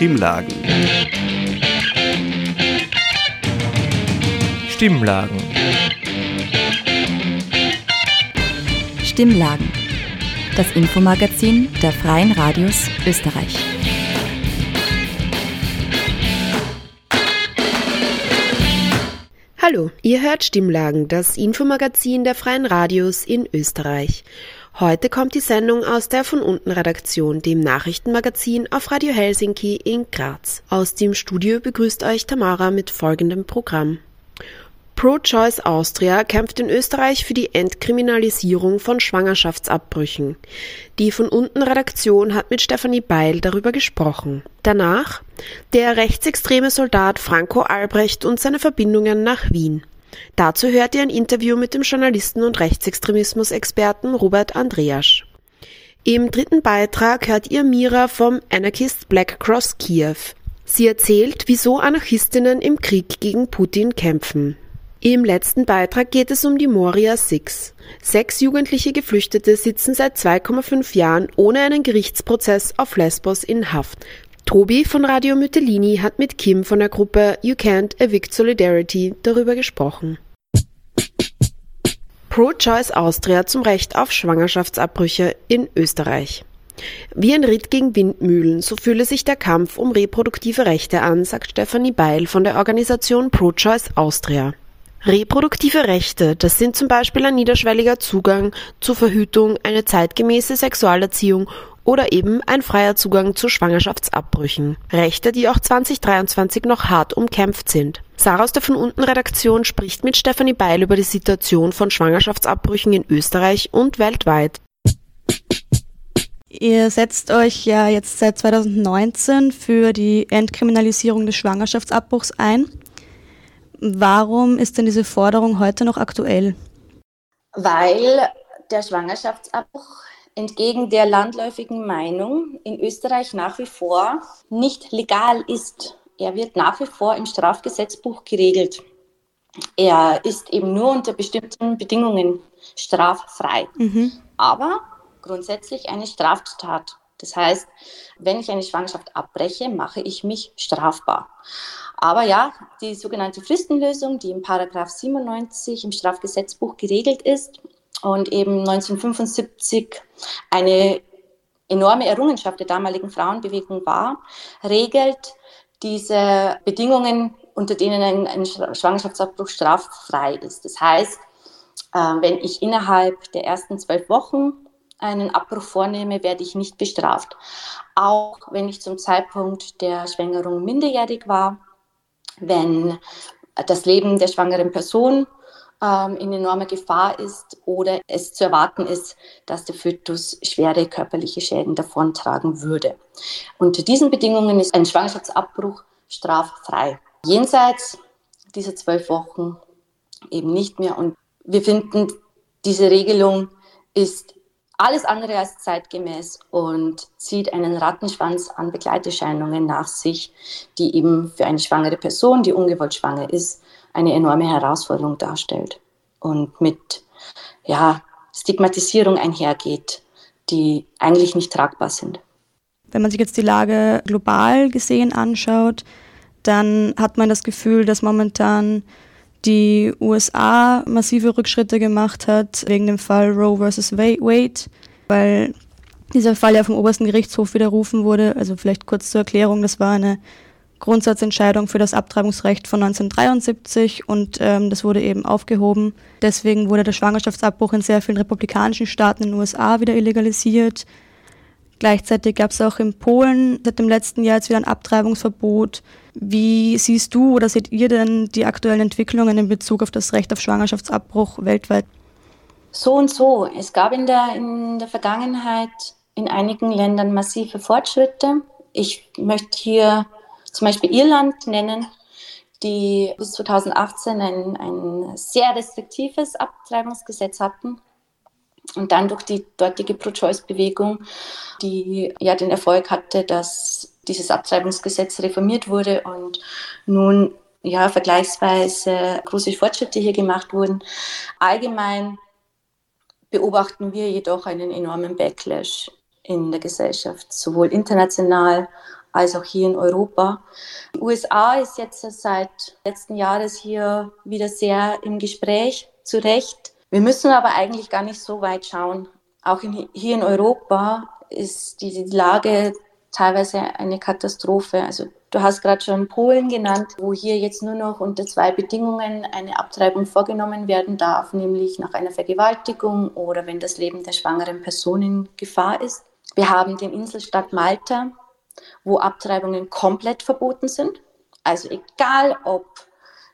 Stimmlagen. Stimmlagen. Stimmlagen. Das Infomagazin der Freien Radios Österreich. Hallo, ihr hört Stimmlagen, das Infomagazin der Freien Radios in Österreich. Heute kommt die Sendung aus der von unten Redaktion, dem Nachrichtenmagazin auf Radio Helsinki in Graz. Aus dem Studio begrüßt euch Tamara mit folgendem Programm. Pro-Choice Austria kämpft in Österreich für die Entkriminalisierung von Schwangerschaftsabbrüchen. Die von unten Redaktion hat mit Stefanie Beil darüber gesprochen. Danach der rechtsextreme Soldat Franco Albrecht und seine Verbindungen nach Wien. Dazu hört ihr ein Interview mit dem Journalisten und Rechtsextremismus-Experten Robert Andreasch. Im dritten Beitrag hört ihr Mira vom Anarchist Black Cross Kiew. Sie erzählt, wieso Anarchistinnen im Krieg gegen Putin kämpfen. Im letzten Beitrag geht es um die Moria Six. Sechs jugendliche Geflüchtete sitzen seit 2,5 Jahren ohne einen Gerichtsprozess auf Lesbos in Haft. Tobi von Radio Mytelini hat mit Kim von der Gruppe You Can't Evict Solidarity darüber gesprochen. Pro-Choice Austria zum Recht auf Schwangerschaftsabbrüche in Österreich. Wie ein Ritt gegen Windmühlen, so fühle sich der Kampf um reproduktive Rechte an, sagt Stefanie Beil von der Organisation Pro-Choice Austria. Reproduktive Rechte, das sind zum Beispiel ein niederschwelliger Zugang zur Verhütung, eine zeitgemäße Sexualerziehung oder eben ein freier Zugang zu Schwangerschaftsabbrüchen. Rechte, die auch 2023 noch hart umkämpft sind. Sarah aus der von unten Redaktion spricht mit Stefanie Beil über die Situation von Schwangerschaftsabbrüchen in Österreich und weltweit. Ihr setzt euch ja jetzt seit 2019 für die Entkriminalisierung des Schwangerschaftsabbruchs ein. Warum ist denn diese Forderung heute noch aktuell? Weil der Schwangerschaftsabbruch entgegen der landläufigen Meinung in Österreich nach wie vor nicht legal ist. Er wird nach wie vor im Strafgesetzbuch geregelt. Er ist eben nur unter bestimmten Bedingungen straffrei, mhm. aber grundsätzlich eine Straftat. Das heißt, wenn ich eine Schwangerschaft abbreche, mache ich mich strafbar. Aber ja, die sogenannte Fristenlösung, die im Paragraph 97 im Strafgesetzbuch geregelt ist, und eben 1975 eine enorme Errungenschaft der damaligen Frauenbewegung war, regelt diese Bedingungen, unter denen ein, ein Schwangerschaftsabbruch straffrei ist. Das heißt, äh, wenn ich innerhalb der ersten zwölf Wochen einen Abbruch vornehme, werde ich nicht bestraft. Auch wenn ich zum Zeitpunkt der Schwängerung minderjährig war, wenn das Leben der schwangeren Person ähm, in enormer Gefahr ist oder es zu erwarten ist, dass der Fötus schwere körperliche Schäden davontragen würde. Unter diesen Bedingungen ist ein Schwangerschaftsabbruch straffrei. Jenseits dieser zwölf Wochen eben nicht mehr. Und wir finden, diese Regelung ist alles andere als zeitgemäß und zieht einen Rattenschwanz an Begleiterscheinungen nach sich, die eben für eine schwangere Person, die ungewollt schwanger ist, eine enorme Herausforderung darstellt und mit ja, Stigmatisierung einhergeht, die eigentlich nicht tragbar sind. Wenn man sich jetzt die Lage global gesehen anschaut, dann hat man das Gefühl, dass momentan die USA massive Rückschritte gemacht hat wegen dem Fall Roe versus Wade, weil dieser Fall ja vom obersten Gerichtshof widerrufen wurde. Also vielleicht kurz zur Erklärung, das war eine Grundsatzentscheidung für das Abtreibungsrecht von 1973 und ähm, das wurde eben aufgehoben. Deswegen wurde der Schwangerschaftsabbruch in sehr vielen republikanischen Staaten in den USA wieder illegalisiert. Gleichzeitig gab es auch in Polen seit dem letzten Jahr jetzt wieder ein Abtreibungsverbot. Wie siehst du oder seht ihr denn die aktuellen Entwicklungen in Bezug auf das Recht auf Schwangerschaftsabbruch weltweit? So und so. Es gab in der, in der Vergangenheit in einigen Ländern massive Fortschritte. Ich möchte hier zum Beispiel Irland nennen, die bis 2018 ein, ein sehr restriktives Abtreibungsgesetz hatten und dann durch die dortige Pro-Choice-Bewegung, die ja den Erfolg hatte, dass dieses Abtreibungsgesetz reformiert wurde und nun ja vergleichsweise große Fortschritte hier gemacht wurden. Allgemein beobachten wir jedoch einen enormen Backlash in der Gesellschaft, sowohl international als auch hier in Europa. Die USA ist jetzt seit letzten Jahres hier wieder sehr im Gespräch, zu Recht. Wir müssen aber eigentlich gar nicht so weit schauen. Auch in, hier in Europa ist die Lage teilweise eine Katastrophe. Also du hast gerade schon Polen genannt, wo hier jetzt nur noch unter zwei Bedingungen eine Abtreibung vorgenommen werden darf, nämlich nach einer Vergewaltigung oder wenn das Leben der schwangeren Person in Gefahr ist. Wir haben den Inselstaat Malta, wo Abtreibungen komplett verboten sind. Also egal, ob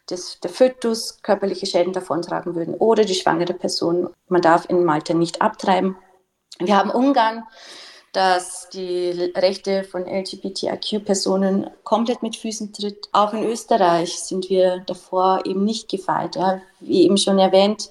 das, der Fötus körperliche Schäden davontragen würden oder die schwangere Person, man darf in Malta nicht abtreiben. Wir haben Ungarn, dass die Rechte von LGBTIQ-Personen komplett mit Füßen tritt. Auch in Österreich sind wir davor eben nicht gefeit. Ja. Wie eben schon erwähnt,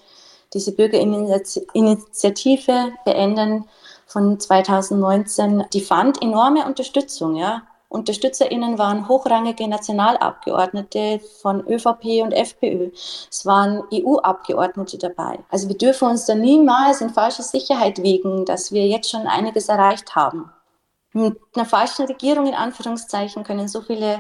diese Bürgerinitiative beenden von 2019, die fand enorme Unterstützung. Ja. UnterstützerInnen waren hochrangige Nationalabgeordnete von ÖVP und FPÖ. Es waren EU-Abgeordnete dabei. Also wir dürfen uns da niemals in falsche Sicherheit wiegen, dass wir jetzt schon einiges erreicht haben. Mit einer falschen Regierung in Anführungszeichen können so viele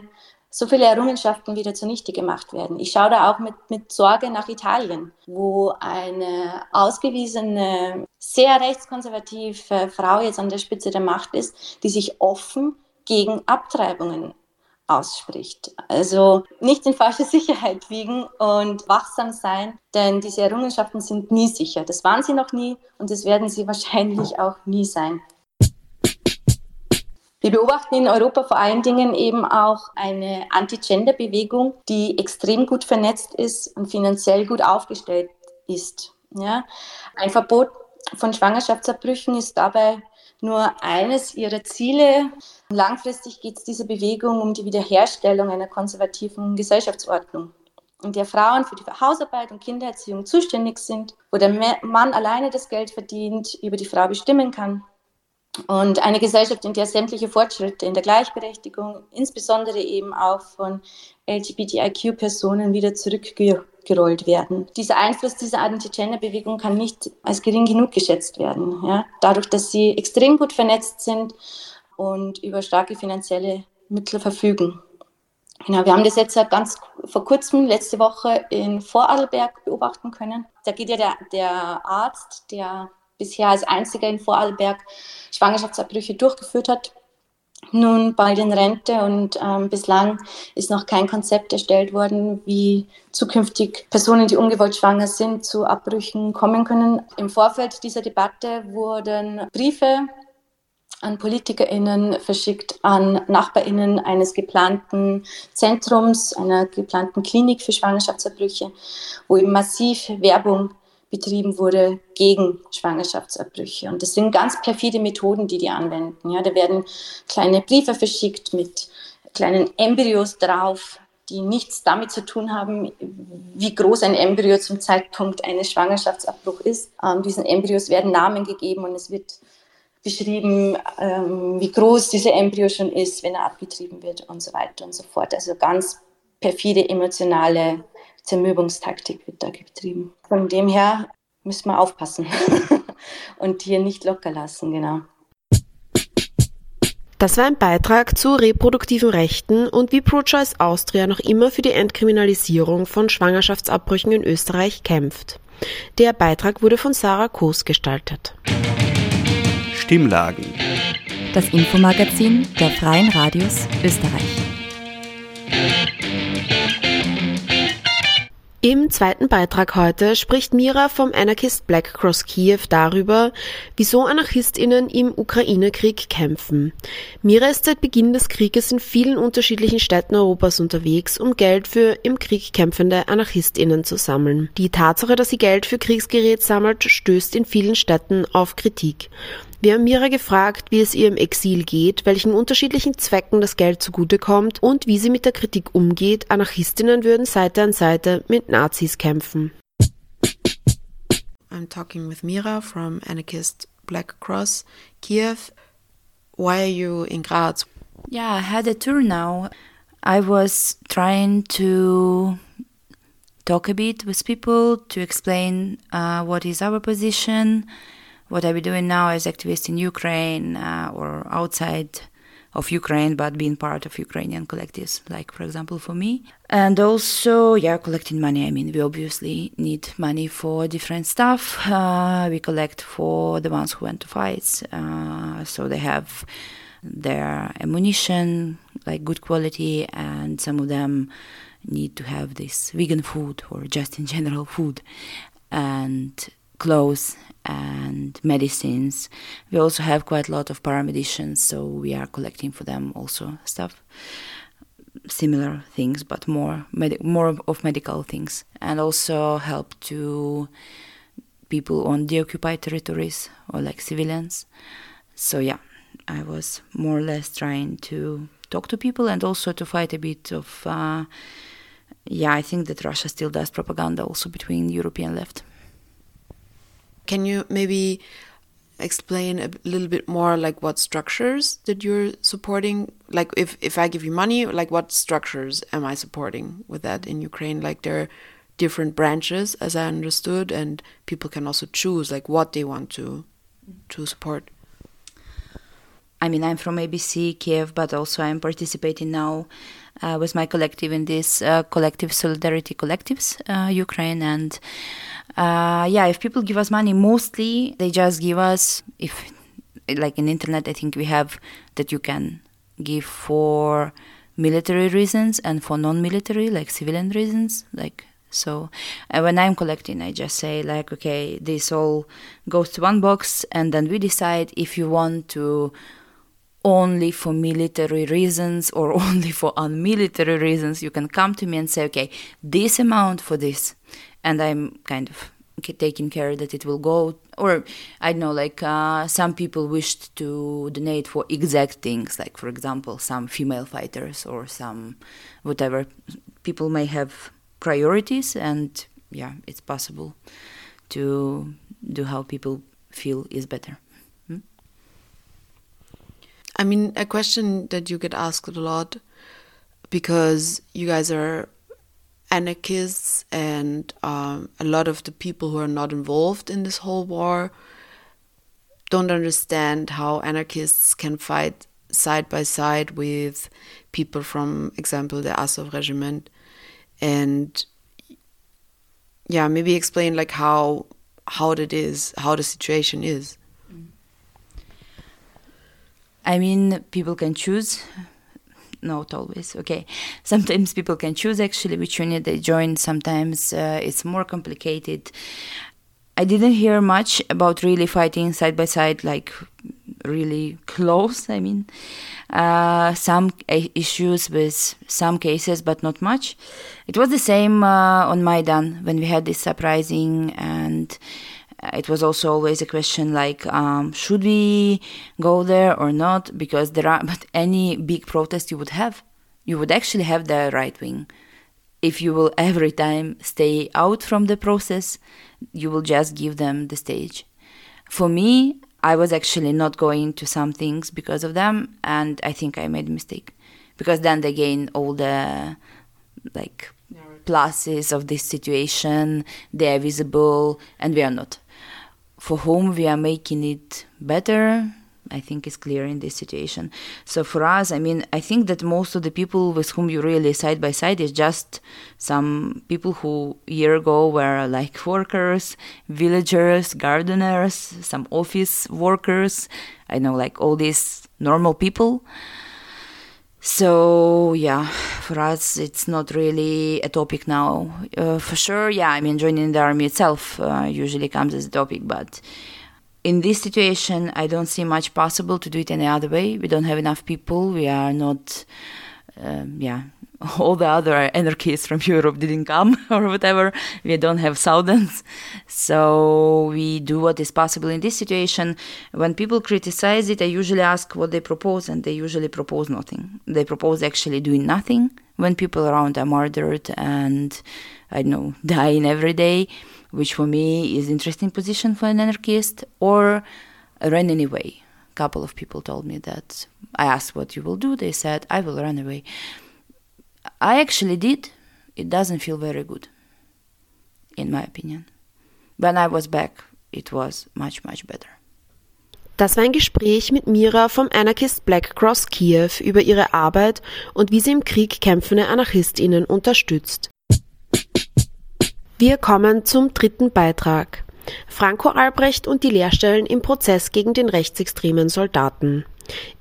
so viele Errungenschaften wieder zunichte gemacht werden. Ich schaue da auch mit, mit Sorge nach Italien, wo eine ausgewiesene, sehr rechtskonservative Frau jetzt an der Spitze der Macht ist, die sich offen gegen Abtreibungen ausspricht. Also nicht in falsche Sicherheit wiegen und wachsam sein, denn diese Errungenschaften sind nie sicher. Das waren sie noch nie und das werden sie wahrscheinlich auch nie sein. Wir beobachten in Europa vor allen Dingen eben auch eine Anti-Gender-Bewegung, die extrem gut vernetzt ist und finanziell gut aufgestellt ist. Ja? Ein Verbot von Schwangerschaftsabbrüchen ist dabei nur eines ihrer Ziele. Langfristig geht es dieser Bewegung um die Wiederherstellung einer konservativen Gesellschaftsordnung, in der Frauen für die Hausarbeit und Kindererziehung zuständig sind, wo der Mann alleine das Geld verdient, über die Frau bestimmen kann. Und eine Gesellschaft, in der sämtliche Fortschritte in der Gleichberechtigung, insbesondere eben auch von LGBTIQ-Personen, wieder zurückgerollt werden. Dieser Einfluss dieser Anti-Gender-Bewegung kann nicht als gering genug geschätzt werden. Ja? Dadurch, dass sie extrem gut vernetzt sind und über starke finanzielle Mittel verfügen. Genau, wir haben das jetzt ganz vor kurzem, letzte Woche in Vorarlberg beobachten können. Da geht ja der, der Arzt, der bisher als einziger in Vorarlberg Schwangerschaftsabbrüche durchgeführt hat, nun bald in Rente und ähm, bislang ist noch kein Konzept erstellt worden, wie zukünftig Personen, die ungewollt schwanger sind, zu Abbrüchen kommen können. Im Vorfeld dieser Debatte wurden Briefe an PolitikerInnen verschickt, an NachbarInnen eines geplanten Zentrums, einer geplanten Klinik für Schwangerschaftsabbrüche, wo eben massiv Werbung betrieben wurde gegen Schwangerschaftsabbrüche. Und das sind ganz perfide Methoden, die die anwenden. Ja, da werden kleine Briefe verschickt mit kleinen Embryos drauf, die nichts damit zu tun haben, wie groß ein Embryo zum Zeitpunkt eines Schwangerschaftsabbruchs ist. Ähm, diesen Embryos werden Namen gegeben und es wird beschrieben, ähm, wie groß dieser Embryo schon ist, wenn er abgetrieben wird und so weiter und so fort. Also ganz perfide emotionale Zermürbungstaktik wird da betrieben. Von dem her müssen wir aufpassen und hier nicht locker lassen, genau. Das war ein Beitrag zu reproduktiven Rechten und wie ProChoice Austria noch immer für die Entkriminalisierung von Schwangerschaftsabbrüchen in Österreich kämpft. Der Beitrag wurde von Sarah Koos gestaltet. Stimmlagen. Das Infomagazin der Freien Radios Österreich. Im zweiten Beitrag heute spricht Mira vom Anarchist Black Cross Kiew darüber, wieso AnarchistInnen im Ukraine-Krieg kämpfen. Mira ist seit Beginn des Krieges in vielen unterschiedlichen Städten Europas unterwegs, um Geld für im Krieg kämpfende AnarchistInnen zu sammeln. Die Tatsache, dass sie Geld für Kriegsgerät sammelt, stößt in vielen Städten auf Kritik. Wir haben Mira gefragt, wie es ihr im Exil geht, welchen unterschiedlichen Zwecken das Geld zugutekommt und wie sie mit der Kritik umgeht, Anarchistinnen würden Seite an Seite mit Nazis kämpfen. I'm talking with Mira from Anarchist Black Cross, Kiev. Why are you in Graz? Yeah, I had a tour now. I was trying to talk a bit with people to explain uh, what is our position what are we doing now as activists in Ukraine uh, or outside of Ukraine, but being part of Ukrainian collectives, like for example for me. And also, yeah, collecting money. I mean, we obviously need money for different stuff. Uh, we collect for the ones who went to fights, uh, so they have their ammunition, like good quality, and some of them need to have this vegan food or just in general food and clothes and medicines. We also have quite a lot of paramedicians, so we are collecting for them also stuff, similar things, but more med- more of medical things, and also help to people on the occupied territories or like civilians. So yeah, I was more or less trying to talk to people and also to fight a bit of. Uh, yeah, I think that Russia still does propaganda also between European left. Can you maybe explain a little bit more like what structures that you're supporting? Like if if i give you money like what structures am i supporting with that in ukraine? Like there are different branches as i understood and people can also choose like what they want to to support. I mean i'm from abc kiev but also i'm participating now uh, with my collective in this uh, collective solidarity collectives uh, ukraine and uh, yeah, if people give us money, mostly they just give us if like in internet. I think we have that you can give for military reasons and for non-military, like civilian reasons, like so uh, when I'm collecting, I just say like, okay, this all goes to one box, and then we decide if you want to only for military reasons or only for unmilitary reasons. You can come to me and say, okay, this amount for this, and I'm kind of taking care that it will go. Or I know, like uh, some people wished to donate for exact things, like for example, some female fighters or some whatever. People may have priorities, and yeah, it's possible to do how people feel is better. Hmm? I mean, a question that you get asked a lot because you guys are anarchists and um, a lot of the people who are not involved in this whole war don't understand how anarchists can fight side by side with people from example the Azov regiment. And yeah maybe explain like how how it is how the situation is. I mean people can choose not always okay. Sometimes people can choose actually which unit they join. Sometimes uh, it's more complicated. I didn't hear much about really fighting side by side like really close i mean. Uh, some issues with some cases but not much. It was the same uh, on maidan when we had this uprising and it was also always a question like um, should we go there or not? Because there are but any big protest you would have you would actually have the right wing. If you will every time stay out from the process you will just give them the stage. For me i was actually not going to some things because of them and i think i made a mistake. Because then they gain all the like pluses of this situation. They are visible and we are not for whom we are making it better I think is clear in this situation. So for us, I mean, I think that most of the people with whom you really side by side is just some people who year ago were like workers, villagers, gardeners, some office workers. I know like all these normal people. So yeah, for us it's not really a topic now. Uh, for sure, yeah, I mean joining the army itself uh, usually comes as a topic, but in this situation, I don't see much possible to do it any other way. We don't have enough people. We are not, um, yeah, all the other anarchists from Europe didn't come or whatever. We don't have thousands. So we do what is possible in this situation. When people criticize it, I usually ask what they propose, and they usually propose nothing. They propose actually doing nothing when people around are murdered and, I don't know, dying every day, which for me is interesting position for an anarchist, or run anyway. A couple of people told me that I asked what you will do. They said, I will run away I actually did. It doesn't feel very good, in my opinion. When I was back, it was much, much better. Das war ein Gespräch mit Mira vom Anarchist Black Cross Kiew über ihre Arbeit und wie sie im Krieg kämpfende AnarchistInnen unterstützt. Wir kommen zum dritten Beitrag. Franco Albrecht und die Lehrstellen im Prozess gegen den rechtsextremen Soldaten.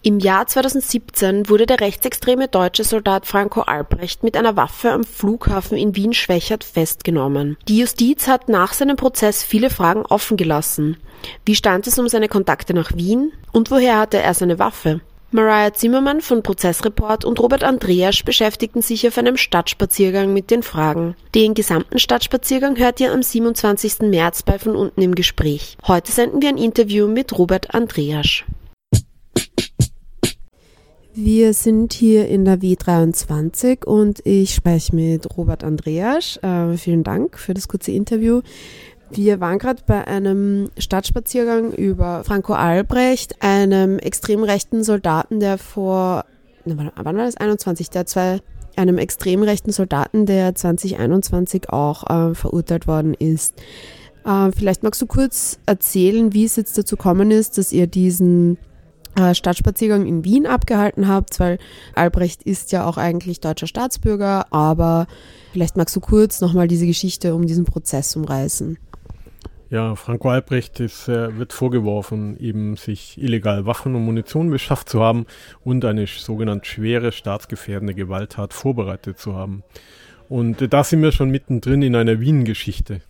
Im Jahr 2017 wurde der rechtsextreme deutsche Soldat Franco Albrecht mit einer Waffe am Flughafen in Wien-Schwächert festgenommen. Die Justiz hat nach seinem Prozess viele Fragen offen gelassen. Wie stand es um seine Kontakte nach Wien? Und woher hatte er seine Waffe? Mariah Zimmermann von Prozessreport und Robert Andreas beschäftigten sich auf einem Stadtspaziergang mit den Fragen. Den gesamten Stadtspaziergang hört ihr am 27. März bei von unten im Gespräch. Heute senden wir ein Interview mit Robert Andreas. Wir sind hier in der W23 und ich spreche mit Robert Andreas. Äh, vielen Dank für das kurze Interview. Wir waren gerade bei einem Stadtspaziergang über Franco Albrecht, einem extrem rechten Soldaten, der vor, wann war das, 21, der zwei, einem extrem rechten Soldaten, der 2021 auch äh, verurteilt worden ist. Äh, vielleicht magst du kurz erzählen, wie es jetzt dazu gekommen ist, dass ihr diesen Stadtspaziergang in Wien abgehalten habt, weil Albrecht ist ja auch eigentlich deutscher Staatsbürger, aber vielleicht magst du kurz nochmal diese Geschichte um diesen Prozess umreißen. Ja, Franco Albrecht ist, äh, wird vorgeworfen, eben sich illegal Waffen und Munition beschafft zu haben und eine sogenannte schwere staatsgefährdende Gewalttat vorbereitet zu haben. Und äh, da sind wir schon mittendrin in einer Wien-Geschichte.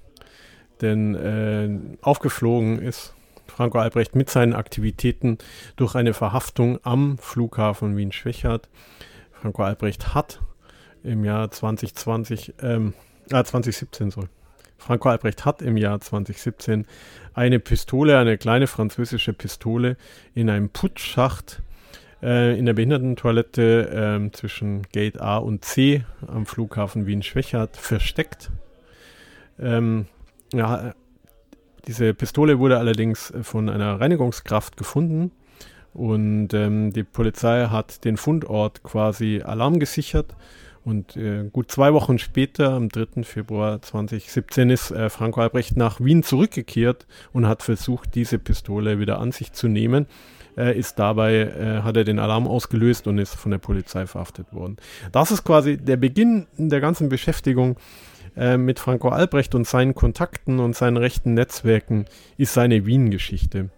Denn äh, aufgeflogen ist Franco Albrecht mit seinen Aktivitäten durch eine Verhaftung am Flughafen Wien-Schwächert. Franco Albrecht hat im Jahr 2020, ähm, äh, 2017 soll. Franco Albrecht hat im Jahr 2017 eine Pistole, eine kleine französische Pistole in einem Putzschacht äh, in der Behindertentoilette äh, zwischen Gate A und C am Flughafen Wien-Schwächert versteckt. Ähm, ja, diese Pistole wurde allerdings von einer Reinigungskraft gefunden und ähm, die Polizei hat den Fundort quasi Alarm gesichert. Und äh, gut zwei Wochen später, am 3. Februar 2017, ist äh, Franco Albrecht nach Wien zurückgekehrt und hat versucht, diese Pistole wieder an sich zu nehmen. Äh, ist dabei, äh, hat er den Alarm ausgelöst und ist von der Polizei verhaftet worden. Das ist quasi der Beginn der ganzen Beschäftigung äh, mit Franco Albrecht und seinen Kontakten und seinen rechten Netzwerken ist seine Wien-Geschichte.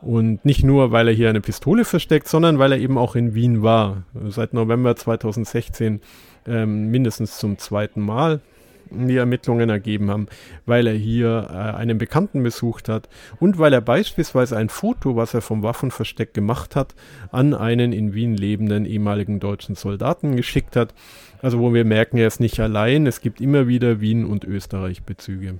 Und nicht nur, weil er hier eine Pistole versteckt, sondern weil er eben auch in Wien war. Seit November 2016 ähm, mindestens zum zweiten Mal die Ermittlungen ergeben haben, weil er hier äh, einen Bekannten besucht hat und weil er beispielsweise ein Foto, was er vom Waffenversteck gemacht hat, an einen in Wien lebenden ehemaligen deutschen Soldaten geschickt hat. Also wo wir merken, er ist nicht allein, es gibt immer wieder Wien und Österreich Bezüge.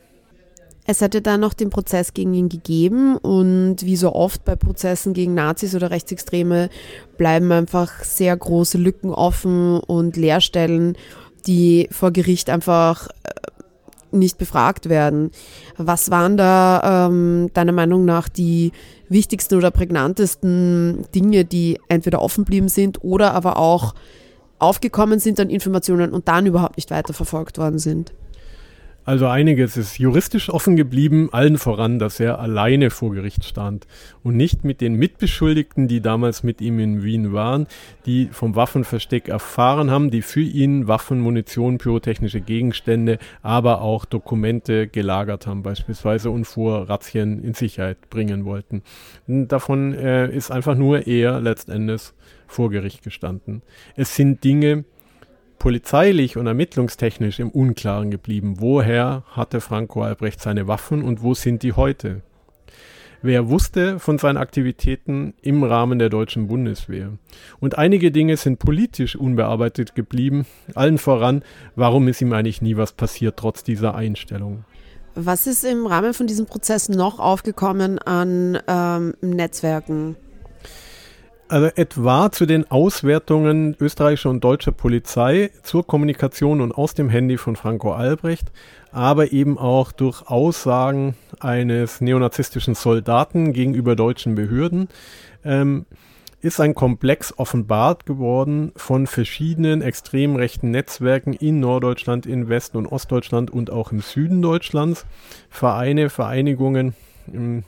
Es hatte dann noch den Prozess gegen ihn gegeben und wie so oft bei Prozessen gegen Nazis oder Rechtsextreme bleiben einfach sehr große Lücken offen und Leerstellen, die vor Gericht einfach äh, nicht befragt werden. Was waren da ähm, deiner Meinung nach die wichtigsten oder prägnantesten Dinge, die entweder offen geblieben sind oder aber auch aufgekommen sind an Informationen und dann überhaupt nicht weiterverfolgt worden sind? Also einiges ist juristisch offen geblieben, allen voran, dass er alleine vor Gericht stand und nicht mit den Mitbeschuldigten, die damals mit ihm in Wien waren, die vom Waffenversteck erfahren haben, die für ihn Waffen, Munition, pyrotechnische Gegenstände, aber auch Dokumente gelagert haben beispielsweise und vor Razzien in Sicherheit bringen wollten. Davon äh, ist einfach nur er letztendlich vor Gericht gestanden. Es sind Dinge, polizeilich und ermittlungstechnisch im Unklaren geblieben. Woher hatte Franco Albrecht seine Waffen und wo sind die heute? Wer wusste von seinen Aktivitäten im Rahmen der deutschen Bundeswehr? Und einige Dinge sind politisch unbearbeitet geblieben. Allen voran, warum ist ihm eigentlich nie was passiert, trotz dieser Einstellung? Was ist im Rahmen von diesem Prozess noch aufgekommen an ähm, Netzwerken? Also etwa zu den Auswertungen österreichischer und deutscher Polizei zur Kommunikation und aus dem Handy von Franco Albrecht, aber eben auch durch Aussagen eines neonazistischen Soldaten gegenüber deutschen Behörden, ähm, ist ein Komplex offenbart geworden von verschiedenen extrem rechten Netzwerken in Norddeutschland, in Westen und Ostdeutschland und auch im Süden Deutschlands. Vereine, Vereinigungen, im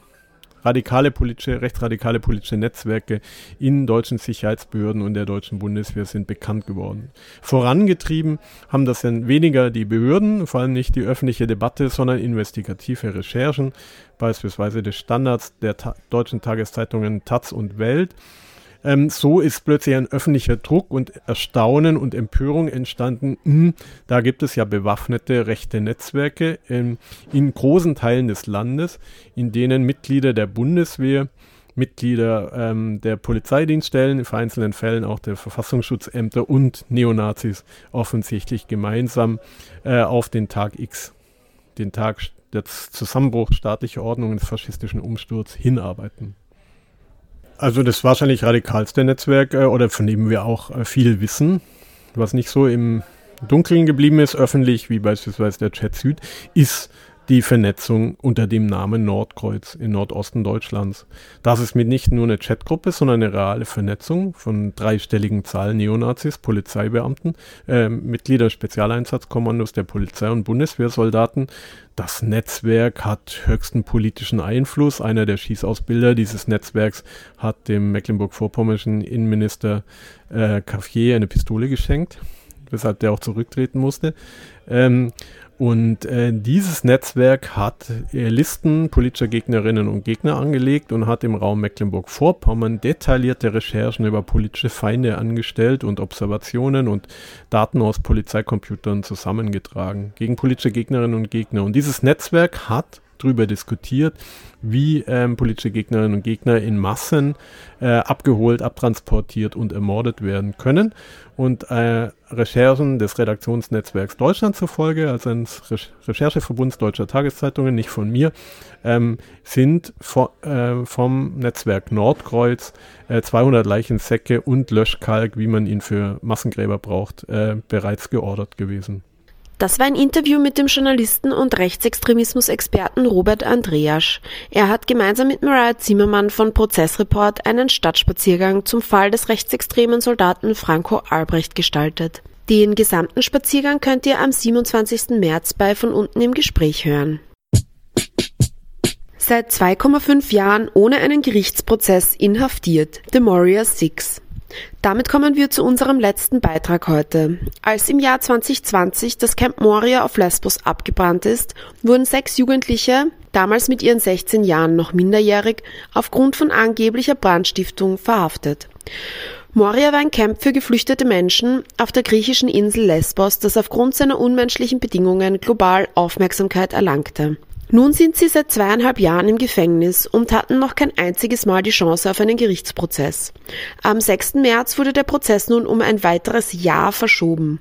radikale politische, rechtsradikale politische Netzwerke in deutschen Sicherheitsbehörden und der deutschen Bundeswehr sind bekannt geworden. Vorangetrieben haben das dann weniger die Behörden, vor allem nicht die öffentliche Debatte, sondern investigative Recherchen, beispielsweise des Standards der ta deutschen Tageszeitungen Taz und Welt ähm, so ist plötzlich ein öffentlicher Druck und Erstaunen und Empörung entstanden. Hm, da gibt es ja bewaffnete rechte Netzwerke ähm, in großen Teilen des Landes, in denen Mitglieder der Bundeswehr Mitglieder ähm, der Polizeidienststellen, in vereinzelten Fällen auch der Verfassungsschutzämter und Neonazis offensichtlich gemeinsam äh, auf den Tag X, den Tag des Zusammenbruchs staatlicher Ordnung und des faschistischen Umsturz hinarbeiten. Also das wahrscheinlich radikalste Netzwerk äh, oder von dem wir auch äh, viel wissen, was nicht so im Dunkeln geblieben ist, öffentlich, wie beispielsweise der Chat Süd, ist die Vernetzung unter dem Namen Nordkreuz in Nordosten Deutschlands. Das ist mit nicht nur eine Chatgruppe, sondern eine reale Vernetzung von dreistelligen Zahlen Neonazis, Polizeibeamten, äh, Mitglieder Spezialeinsatzkommandos der Polizei und Bundeswehrsoldaten. Das Netzwerk hat höchsten politischen Einfluss. Einer der Schießausbilder dieses Netzwerks hat dem mecklenburg-vorpommernischen Innenminister äh, Caffier eine Pistole geschenkt, weshalb der auch zurücktreten musste. Ähm, und äh, dieses Netzwerk hat äh, Listen politischer Gegnerinnen und Gegner angelegt und hat im Raum Mecklenburg-Vorpommern detaillierte Recherchen über politische Feinde angestellt und Observationen und Daten aus Polizeicomputern zusammengetragen gegen politische Gegnerinnen und Gegner. Und dieses Netzwerk hat darüber diskutiert, wie ähm, politische Gegnerinnen und Gegner in Massen äh, abgeholt, abtransportiert und ermordet werden können. Und äh, Recherchen des Redaktionsnetzwerks Deutschland zufolge, also eines Re Rechercheverbunds deutscher Tageszeitungen, nicht von mir, ähm, sind vo äh, vom Netzwerk Nordkreuz 200 äh, Leichensäcke und Löschkalk, wie man ihn für Massengräber braucht, äh, bereits geordert gewesen. Das war ein Interview mit dem Journalisten und Rechtsextremismus-Experten Robert Andreasch. Er hat gemeinsam mit Mariah Zimmermann von Prozessreport einen Stadtspaziergang zum Fall des rechtsextremen Soldaten Franco Albrecht gestaltet. Den gesamten Spaziergang könnt ihr am 27. März bei von unten im Gespräch hören. Seit 2,5 Jahren ohne einen Gerichtsprozess inhaftiert. The Moria Six. Damit kommen wir zu unserem letzten Beitrag heute. Als im Jahr 2020 das Camp Moria auf Lesbos abgebrannt ist, wurden sechs Jugendliche, damals mit ihren 16 Jahren noch minderjährig, aufgrund von angeblicher Brandstiftung verhaftet. Moria war ein Camp für geflüchtete Menschen auf der griechischen Insel Lesbos, das aufgrund seiner unmenschlichen Bedingungen global Aufmerksamkeit erlangte. Nun sind sie seit zweieinhalb Jahren im Gefängnis und hatten noch kein einziges Mal die Chance auf einen Gerichtsprozess. Am 6. März wurde der Prozess nun um ein weiteres Jahr verschoben.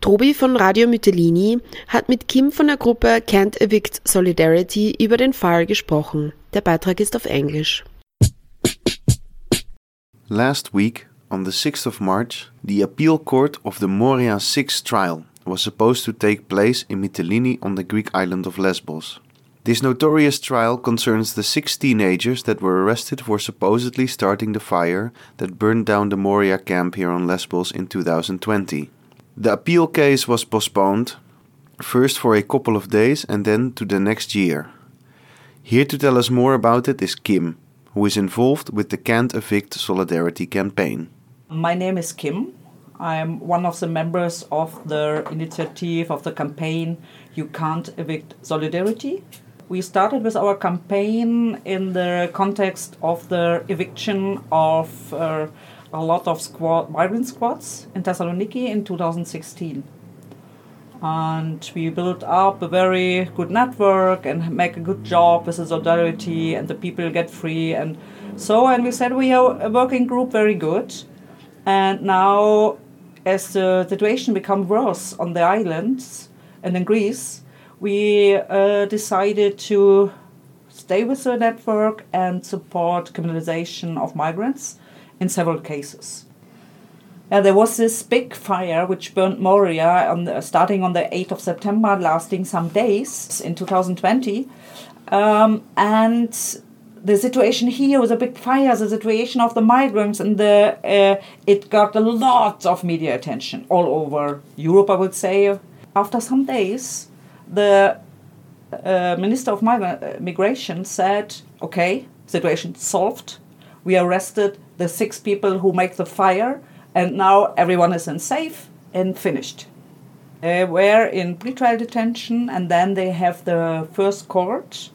Trobi von Radio Mytelini hat mit Kim von der Gruppe Can't Evict Solidarity über den Fall gesprochen. Der Beitrag ist auf Englisch. Last week, on the 6th of March, the appeal court of the Moria 6 trial was supposed to take place in Mytilene on the Greek island of Lesbos. This notorious trial concerns the six teenagers that were arrested for supposedly starting the fire that burned down the Moria camp here on Lesbos in 2020. The appeal case was postponed, first for a couple of days and then to the next year. Here to tell us more about it is Kim, who is involved with the Can't Evict Solidarity campaign. My name is Kim. I'm one of the members of the initiative of the campaign You Can't Evict Solidarity. We started with our campaign in the context of the eviction of uh, a lot of squad, migrant squads in Thessaloniki in 2016. And we built up a very good network and make a good job with the solidarity and the people get free and so and we said we are a working group very good and now as the situation become worse on the islands and in Greece we uh, decided to stay with the network and support criminalization of migrants in several cases. Uh, there was this big fire which burned Moria on the, starting on the 8th of September, lasting some days in 2020. Um, and the situation here was a big fire, the situation of the migrants, and the uh, it got a lot of media attention all over Europe, I would say. After some days, the uh, Minister of Migration said, okay, situation solved. We arrested the six people who make the fire, and now everyone is in safe and finished. They were in pretrial detention, and then they have the first court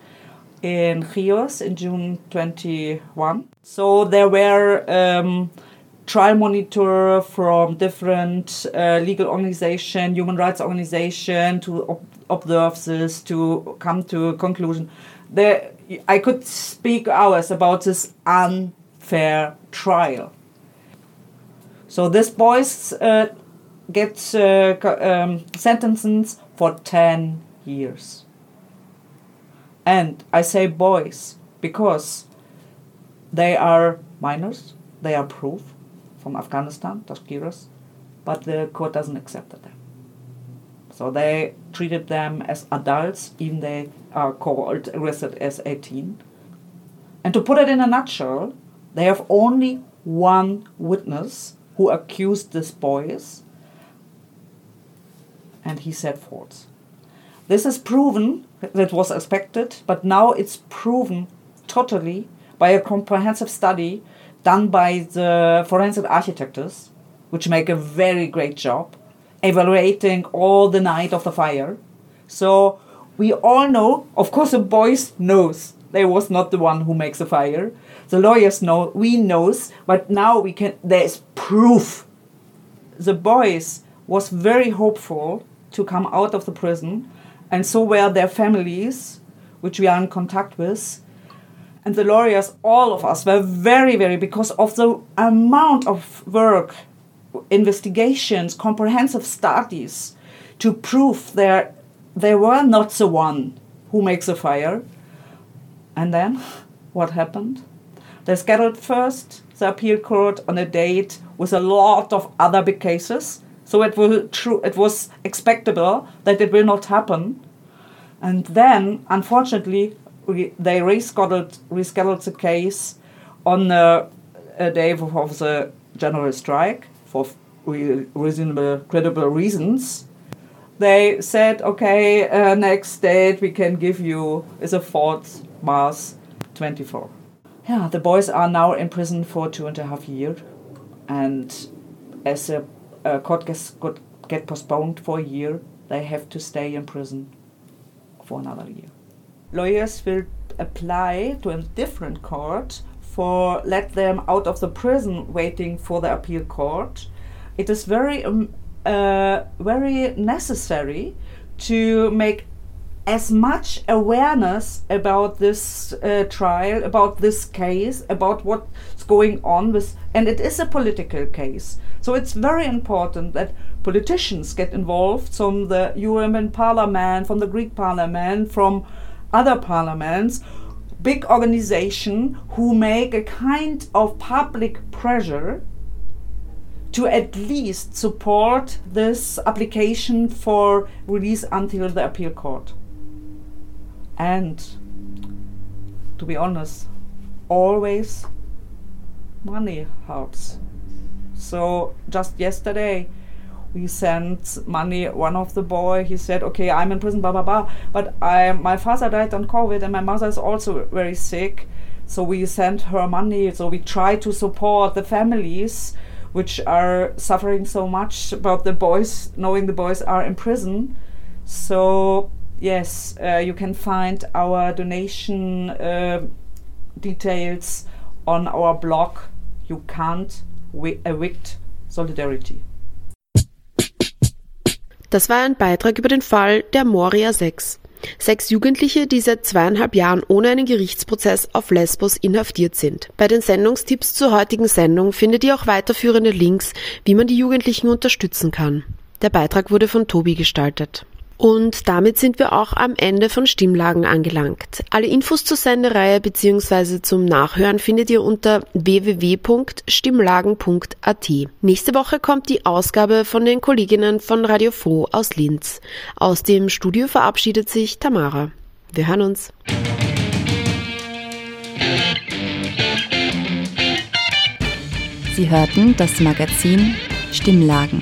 in Rios in June 21. So there were um, trial monitor from different uh, legal organization, human rights organization to ob- observe this, to come to a conclusion. There, I could speak hours about this unfair trial. So this boys uh, gets uh, um, sentences for 10 years. And I say boys because they are minors, they are proof from Afghanistan, Tashkiras, but the court doesn't accept them. So they treated them as adults, even they are called arrested as 18. And to put it in a nutshell, they have only one witness who accused these boys, and he said false. This is proven that was expected, but now it's proven totally by a comprehensive study done by the forensic architects, which make a very great job, evaluating all the night of the fire. So we all know, of course, the boys knows they was not the one who makes the fire. The lawyers know, we knows, but now we can. There's proof. The boys was very hopeful to come out of the prison, and so were their families, which we are in contact with. And the lawyers, all of us, were very, very, because of the amount of work, investigations, comprehensive studies to prove there they were not the one who makes a fire. And then what happened? They scheduled first the appeal court on a date with a lot of other big cases. So it was true it was expectable that it will not happen. And then unfortunately they rescheduled rescheduled the case on the a day of, the general strike for re- reasonable credible reasons they said, okay, uh, next date we can give you is a 4th March 24. Yeah, the boys are now in prison for two and a half years, and as a, a court gets could get postponed for a year, they have to stay in prison for another year. Lawyers will apply to a different court for let them out of the prison waiting for the appeal court. It is very um, uh, very necessary to make as much awareness about this uh, trial, about this case, about what's going on with, and it is a political case. So it's very important that politicians get involved from the European Parliament, from the Greek Parliament, from other parliaments, big organization who make a kind of public pressure to at least support this application for release until the appeal court. And to be honest, always money helps. So just yesterday, we sent money. One of the boy, he said, "Okay, I'm in prison, blah blah blah, but I, my father died on COVID, and my mother is also very sick. So we sent her money. So we try to support the families which are suffering so much about the boys, knowing the boys are in prison. So, yes, uh, you can find our donation uh, details on our blog. You can't evict Solidarity. Das war ein Beitrag über den Fall der Moria 6. Sechs Jugendliche, die seit zweieinhalb Jahren ohne einen Gerichtsprozess auf Lesbos inhaftiert sind. Bei den Sendungstipps zur heutigen Sendung findet ihr auch weiterführende Links, wie man die Jugendlichen unterstützen kann. Der Beitrag wurde von Tobi gestaltet. Und damit sind wir auch am Ende von Stimmlagen angelangt. Alle Infos zur Sendereihe bzw. zum Nachhören findet ihr unter www.stimmlagen.at. Nächste Woche kommt die Ausgabe von den Kolleginnen von Radio Froh aus Linz. Aus dem Studio verabschiedet sich Tamara. Wir hören uns. Sie hörten das Magazin Stimmlagen